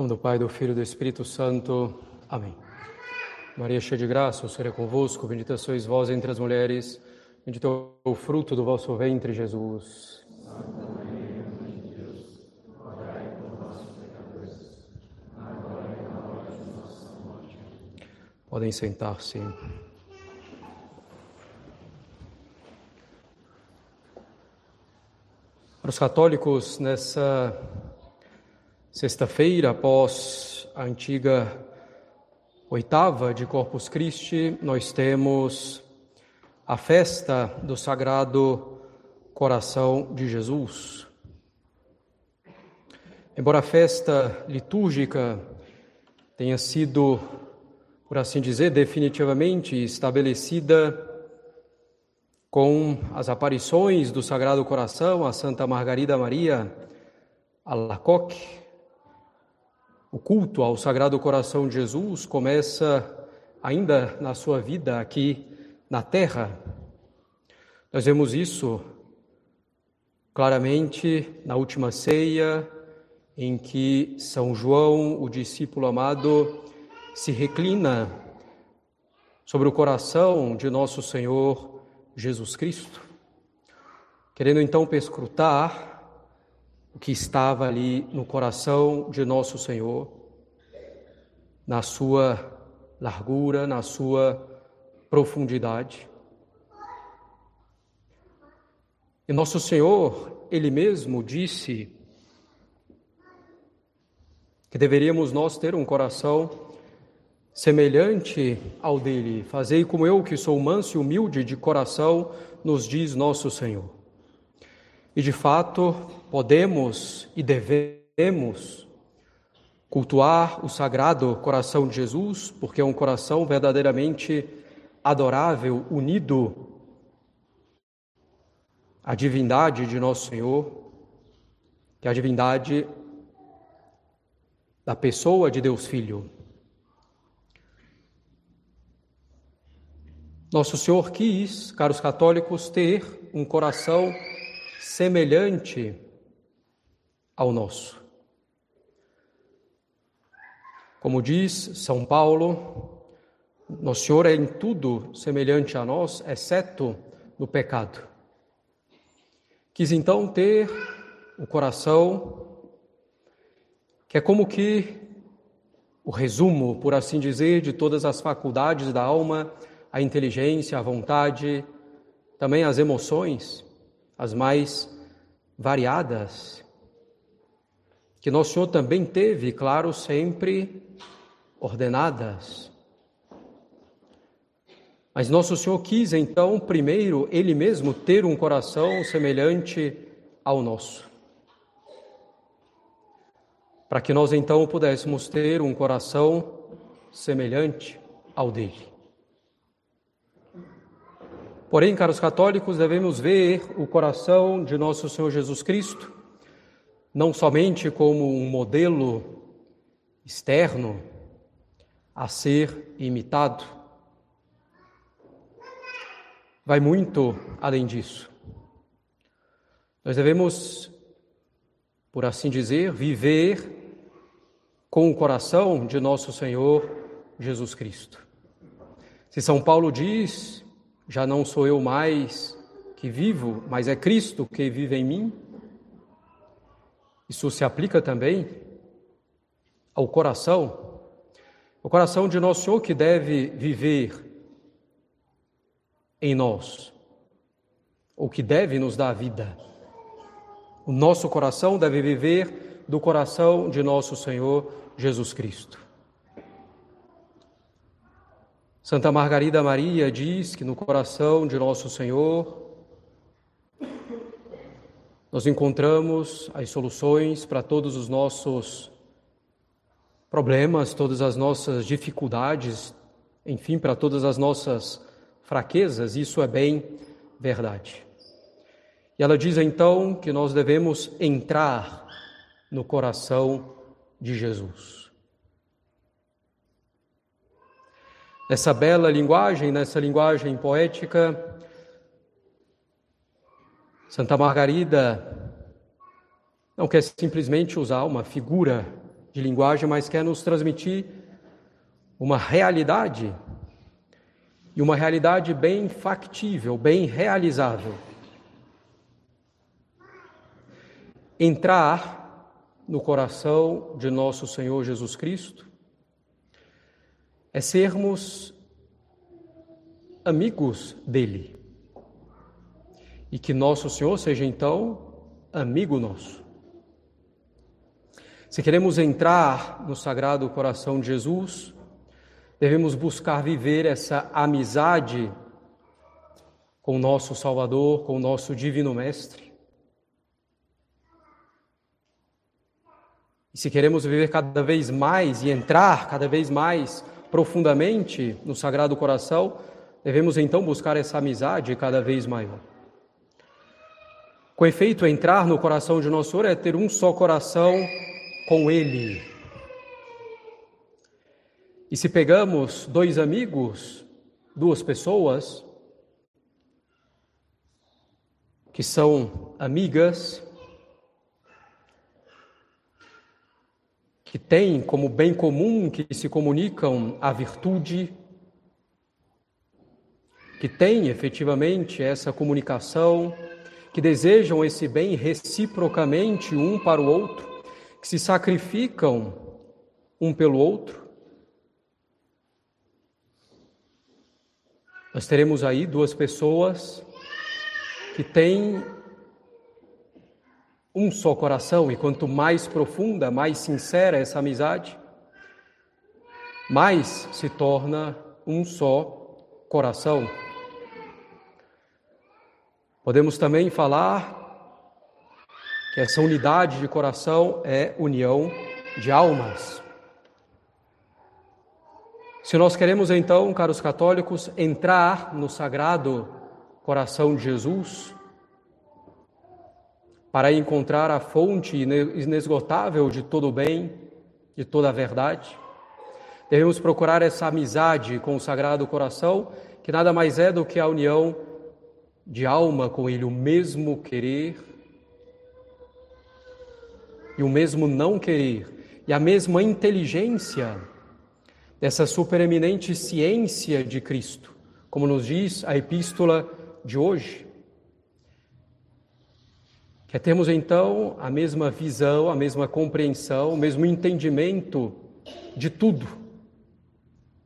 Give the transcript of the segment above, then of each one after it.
nome do Pai, do Filho e do Espírito Santo. Amém. Maria, cheia de graça, o Senhor é convosco. Bendita sois vós entre as mulheres. Bendito é o fruto do vosso ventre, Jesus. Podem sentar-se. Para os católicos, nessa Sexta-feira, após a antiga oitava de Corpus Christi, nós temos a festa do Sagrado Coração de Jesus. Embora a festa litúrgica tenha sido, por assim dizer, definitivamente estabelecida com as aparições do Sagrado Coração a Santa Margarida Maria Alacoque, o culto ao Sagrado Coração de Jesus começa ainda na sua vida aqui na terra. Nós vemos isso claramente na última ceia, em que São João, o discípulo amado, se reclina sobre o coração de nosso Senhor Jesus Cristo, querendo então perscrutar o que estava ali no coração de nosso Senhor, na sua largura, na sua profundidade. E nosso Senhor, Ele mesmo disse que deveríamos nós ter um coração semelhante ao dele. Fazei como eu, que sou manso e humilde de coração, nos diz nosso Senhor. E de fato, podemos e devemos cultuar o sagrado coração de Jesus, porque é um coração verdadeiramente adorável, unido à divindade de nosso Senhor, que é a divindade da pessoa de Deus Filho. Nosso Senhor quis, caros católicos, ter um coração semelhante ao nosso. Como diz São Paulo, Nosso Senhor é em tudo semelhante a nós, exceto no pecado. Quis então ter o coração que é como que o resumo, por assim dizer, de todas as faculdades da alma, a inteligência, a vontade, também as emoções as mais variadas, que Nosso Senhor também teve, claro, sempre ordenadas. Mas Nosso Senhor quis, então, primeiro, Ele mesmo ter um coração semelhante ao nosso. Para que nós, então, pudéssemos ter um coração semelhante ao dele. Porém, caros católicos, devemos ver o coração de nosso Senhor Jesus Cristo não somente como um modelo externo a ser imitado, vai muito além disso. Nós devemos, por assim dizer, viver com o coração de nosso Senhor Jesus Cristo. Se São Paulo diz já não sou eu mais que vivo, mas é Cristo que vive em mim. Isso se aplica também ao coração, o coração de nosso Senhor que deve viver em nós, ou que deve nos dar vida. O nosso coração deve viver do coração de nosso Senhor Jesus Cristo. Santa Margarida Maria diz que no coração de Nosso Senhor nós encontramos as soluções para todos os nossos problemas, todas as nossas dificuldades, enfim, para todas as nossas fraquezas, isso é bem verdade. E ela diz então que nós devemos entrar no coração de Jesus. nessa bela linguagem, nessa linguagem poética. Santa Margarida não quer simplesmente usar uma figura de linguagem, mas quer nos transmitir uma realidade e uma realidade bem factível, bem realizável. Entrar no coração de nosso Senhor Jesus Cristo é sermos amigos dele. E que nosso Senhor seja então amigo nosso. Se queremos entrar no Sagrado Coração de Jesus, devemos buscar viver essa amizade com o nosso Salvador, com o nosso Divino Mestre. E se queremos viver cada vez mais e entrar cada vez mais profundamente no Sagrado Coração, devemos então buscar essa amizade cada vez maior. Com efeito, entrar no coração de nosso Senhor é ter um só coração com Ele. E se pegamos dois amigos, duas pessoas, que são amigas, que têm como bem comum que se comunicam a virtude, que têm efetivamente essa comunicação, que desejam esse bem reciprocamente um para o outro, que se sacrificam um pelo outro. Nós teremos aí duas pessoas que têm um só coração, e quanto mais profunda, mais sincera essa amizade, mais se torna um só coração. Podemos também falar que essa unidade de coração é união de almas. Se nós queremos então, caros católicos, entrar no sagrado coração de Jesus, para encontrar a fonte inesgotável de todo o bem, de toda a verdade. Devemos procurar essa amizade com o Sagrado Coração, que nada mais é do que a união de alma com Ele, o mesmo querer e o mesmo não querer, e a mesma inteligência dessa supereminente ciência de Cristo, como nos diz a epístola de hoje. Quer termos então a mesma visão, a mesma compreensão, o mesmo entendimento de tudo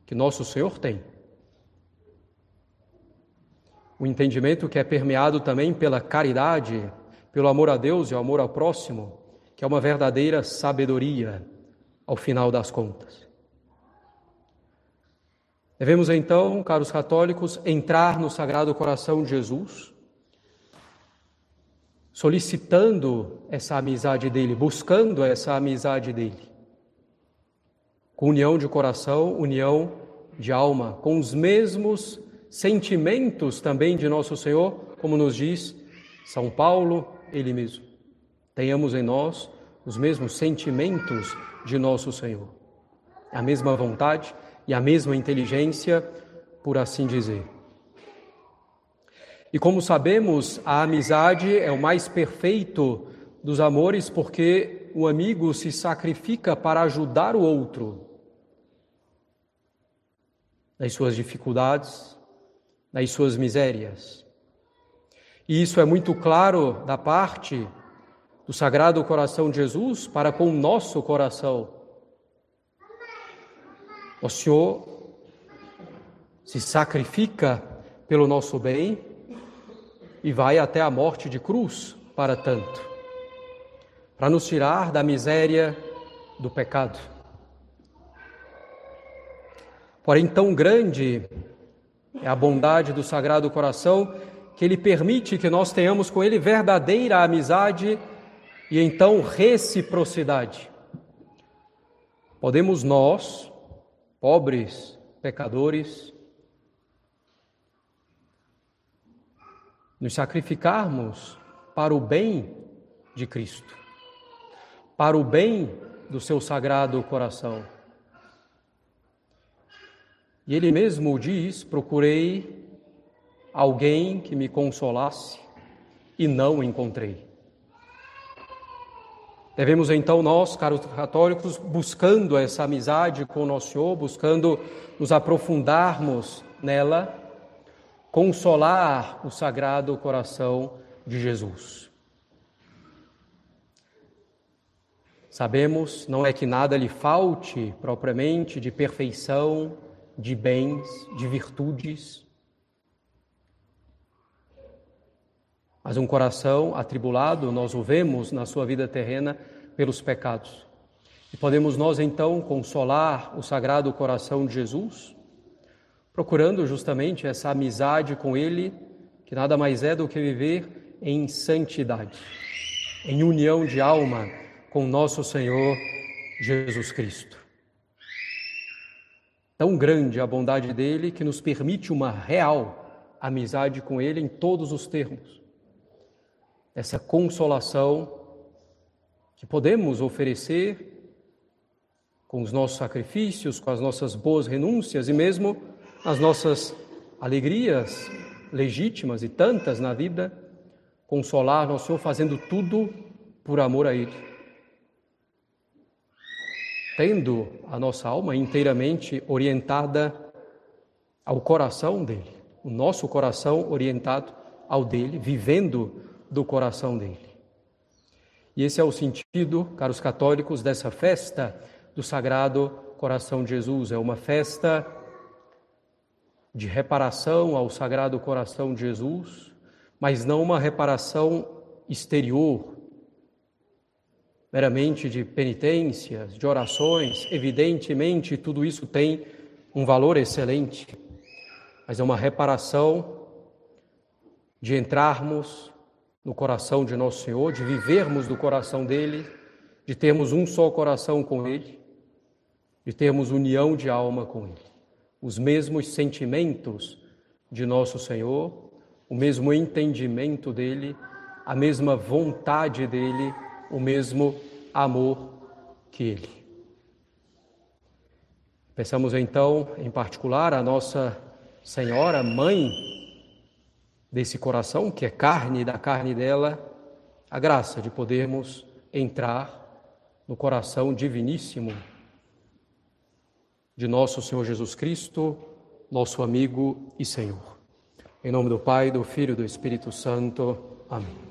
que nosso Senhor tem. O entendimento que é permeado também pela caridade, pelo amor a Deus e o amor ao próximo, que é uma verdadeira sabedoria ao final das contas. Devemos então, caros católicos, entrar no Sagrado Coração de Jesus solicitando essa amizade dele, buscando essa amizade dele. Com união de coração, união de alma, com os mesmos sentimentos também de nosso Senhor, como nos diz São Paulo, ele mesmo. Tenhamos em nós os mesmos sentimentos de nosso Senhor, a mesma vontade e a mesma inteligência, por assim dizer. E como sabemos, a amizade é o mais perfeito dos amores porque o amigo se sacrifica para ajudar o outro nas suas dificuldades, nas suas misérias. E isso é muito claro da parte do Sagrado Coração de Jesus para com o nosso coração. O Senhor se sacrifica pelo nosso bem e vai até a morte de cruz para tanto, para nos tirar da miséria do pecado. Porém, tão grande é a bondade do Sagrado Coração que ele permite que nós tenhamos com ele verdadeira amizade e então reciprocidade. Podemos nós, pobres pecadores, nos sacrificarmos para o bem de Cristo, para o bem do seu sagrado coração. E ele mesmo diz: procurei alguém que me consolasse e não encontrei. Devemos então nós, caros católicos, buscando essa amizade com nosso Senhor, buscando nos aprofundarmos nela, consolar o Sagrado Coração de Jesus. Sabemos, não é que nada lhe falte propriamente de perfeição, de bens, de virtudes, Mas um coração atribulado, nós o vemos na sua vida terrena pelos pecados. E podemos nós então consolar o sagrado coração de Jesus, procurando justamente essa amizade com Ele, que nada mais é do que viver em santidade, em união de alma com nosso Senhor Jesus Cristo. Tão grande a bondade dele que nos permite uma real amizade com Ele em todos os termos essa consolação que podemos oferecer com os nossos sacrifícios, com as nossas boas renúncias e mesmo as nossas alegrias legítimas e tantas na vida, consolar nosso Senhor fazendo tudo por amor a Ele. Tendo a nossa alma inteiramente orientada ao coração dele, o nosso coração orientado ao dele, vivendo do coração dele. E esse é o sentido, caros católicos, dessa festa do Sagrado Coração de Jesus. É uma festa de reparação ao Sagrado Coração de Jesus, mas não uma reparação exterior, meramente de penitências, de orações. Evidentemente, tudo isso tem um valor excelente, mas é uma reparação de entrarmos no coração de nosso Senhor, de vivermos do coração dele, de termos um só coração com ele, de termos união de alma com ele. Os mesmos sentimentos de nosso Senhor, o mesmo entendimento dele, a mesma vontade dele, o mesmo amor que ele. Pensamos então, em particular, a Nossa Senhora, Mãe desse coração, que é carne da carne dela, a graça de podermos entrar no coração diviníssimo de nosso Senhor Jesus Cristo, nosso amigo e Senhor. Em nome do Pai, do Filho e do Espírito Santo. Amém.